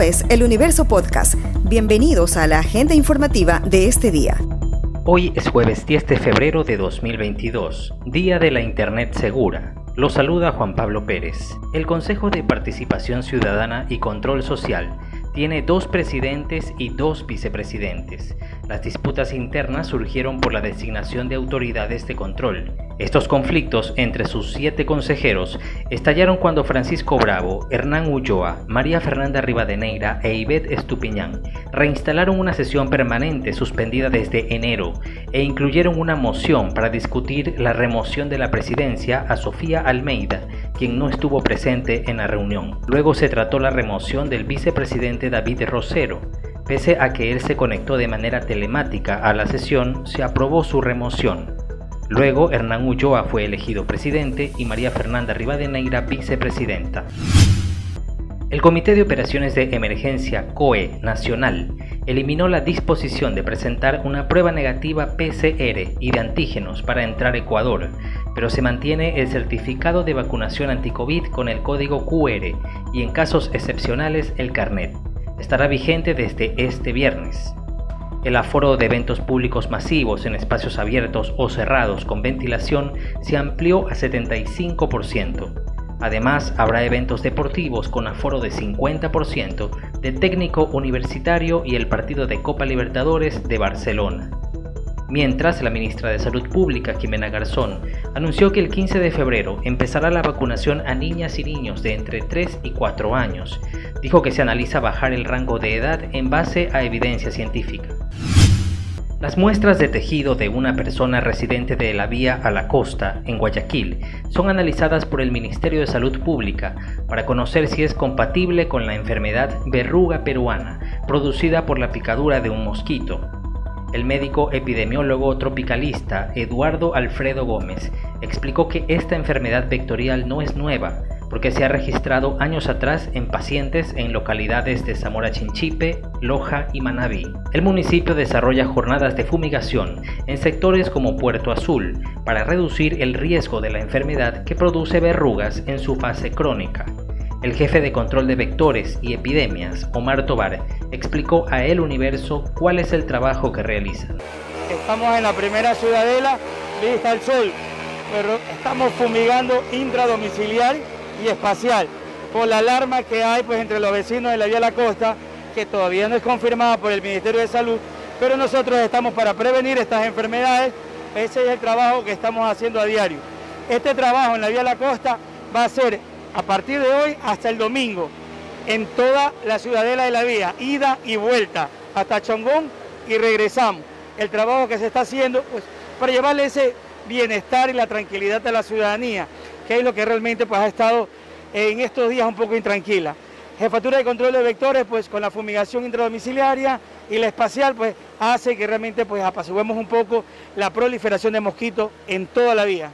Es El Universo Podcast. Bienvenidos a la agenda informativa de este día. Hoy es jueves 10 de febrero de 2022, Día de la Internet Segura. Lo saluda Juan Pablo Pérez. El Consejo de Participación Ciudadana y Control Social tiene dos presidentes y dos vicepresidentes. Las disputas internas surgieron por la designación de autoridades de control. Estos conflictos entre sus siete consejeros estallaron cuando Francisco Bravo, Hernán Ulloa, María Fernanda Rivadeneira e Ivette Estupiñán reinstalaron una sesión permanente suspendida desde enero e incluyeron una moción para discutir la remoción de la presidencia a Sofía Almeida, quien no estuvo presente en la reunión. Luego se trató la remoción del vicepresidente David Rosero. Pese a que él se conectó de manera telemática a la sesión, se aprobó su remoción. Luego, Hernán Ulloa fue elegido presidente y María Fernanda Rivadeneira vicepresidenta. El Comité de Operaciones de Emergencia COE Nacional eliminó la disposición de presentar una prueba negativa PCR y de antígenos para entrar a Ecuador, pero se mantiene el certificado de vacunación anticovid con el código QR y en casos excepcionales el carnet. Estará vigente desde este viernes. El aforo de eventos públicos masivos en espacios abiertos o cerrados con ventilación se amplió a 75%. Además, habrá eventos deportivos con aforo de 50% de técnico universitario y el partido de Copa Libertadores de Barcelona. Mientras, la ministra de Salud Pública, Jimena Garzón, anunció que el 15 de febrero empezará la vacunación a niñas y niños de entre 3 y 4 años. Dijo que se analiza bajar el rango de edad en base a evidencia científica. Las muestras de tejido de una persona residente de la vía a la costa, en Guayaquil, son analizadas por el Ministerio de Salud Pública para conocer si es compatible con la enfermedad verruga peruana, producida por la picadura de un mosquito. El médico epidemiólogo tropicalista Eduardo Alfredo Gómez explicó que esta enfermedad vectorial no es nueva, porque se ha registrado años atrás en pacientes en localidades de Zamora Chinchipe, Loja y Manabí. El municipio desarrolla jornadas de fumigación en sectores como Puerto Azul para reducir el riesgo de la enfermedad que produce verrugas en su fase crónica. El jefe de control de vectores y epidemias, Omar Tobar, explicó a El Universo cuál es el trabajo que realizan. Estamos en la primera ciudadela, vista al sol, pero estamos fumigando intradomiciliar y espacial por la alarma que hay pues, entre los vecinos de la Vía La Costa, que todavía no es confirmada por el Ministerio de Salud, pero nosotros estamos para prevenir estas enfermedades, ese es el trabajo que estamos haciendo a diario. Este trabajo en la Vía La Costa va a ser a partir de hoy hasta el domingo, en toda la ciudadela de la vía, ida y vuelta, hasta Chongón y regresamos. El trabajo que se está haciendo pues, para llevarle ese bienestar y la tranquilidad a la ciudadanía que es lo que realmente pues, ha estado en estos días un poco intranquila. Jefatura de control de vectores, pues con la fumigación intradomiciliaria y la espacial, pues hace que realmente pues apaciguemos un poco la proliferación de mosquitos en toda la vía.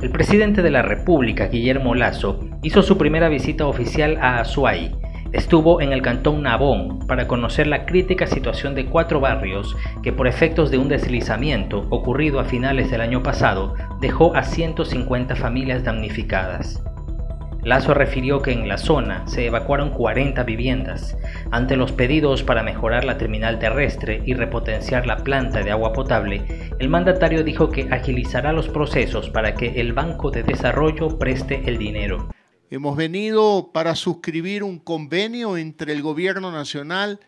El presidente de la República, Guillermo Lazo, hizo su primera visita oficial a Azuay, estuvo en el cantón Nabón para conocer la crítica situación de cuatro barrios que por efectos de un deslizamiento ocurrido a finales del año pasado dejó a 150 familias damnificadas. Lazo refirió que en la zona se evacuaron 40 viviendas. Ante los pedidos para mejorar la terminal terrestre y repotenciar la planta de agua potable, el mandatario dijo que agilizará los procesos para que el Banco de Desarrollo preste el dinero. Hemos venido para suscribir un convenio entre el gobierno nacional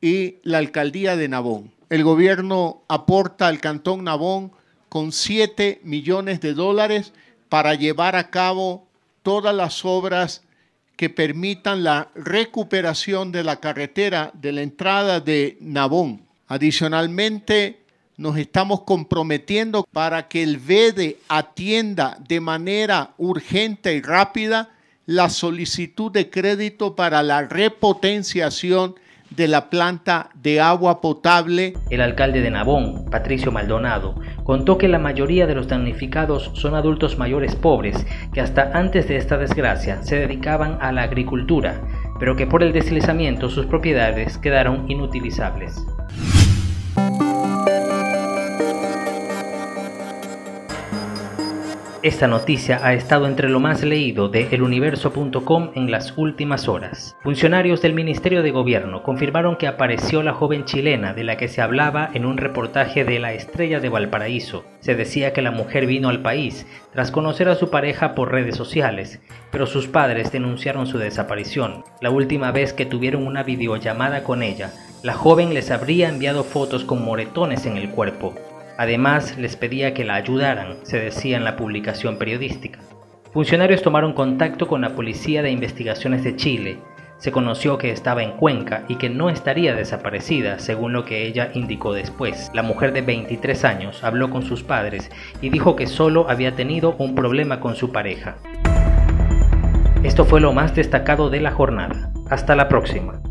y la alcaldía de Nabón. El gobierno aporta al cantón Nabón con 7 millones de dólares para llevar a cabo todas las obras que permitan la recuperación de la carretera de la entrada de Nabón. Adicionalmente, nos estamos comprometiendo para que el VEDE atienda de manera urgente y rápida la solicitud de crédito para la repotenciación de la planta de agua potable. El alcalde de Nabón, Patricio Maldonado, contó que la mayoría de los damnificados son adultos mayores pobres que hasta antes de esta desgracia se dedicaban a la agricultura, pero que por el deslizamiento sus propiedades quedaron inutilizables. Esta noticia ha estado entre lo más leído de eluniverso.com en las últimas horas. Funcionarios del Ministerio de Gobierno confirmaron que apareció la joven chilena de la que se hablaba en un reportaje de La Estrella de Valparaíso. Se decía que la mujer vino al país tras conocer a su pareja por redes sociales, pero sus padres denunciaron su desaparición. La última vez que tuvieron una videollamada con ella, la joven les habría enviado fotos con moretones en el cuerpo. Además, les pedía que la ayudaran, se decía en la publicación periodística. Funcionarios tomaron contacto con la Policía de Investigaciones de Chile. Se conoció que estaba en Cuenca y que no estaría desaparecida, según lo que ella indicó después. La mujer de 23 años habló con sus padres y dijo que solo había tenido un problema con su pareja. Esto fue lo más destacado de la jornada. Hasta la próxima.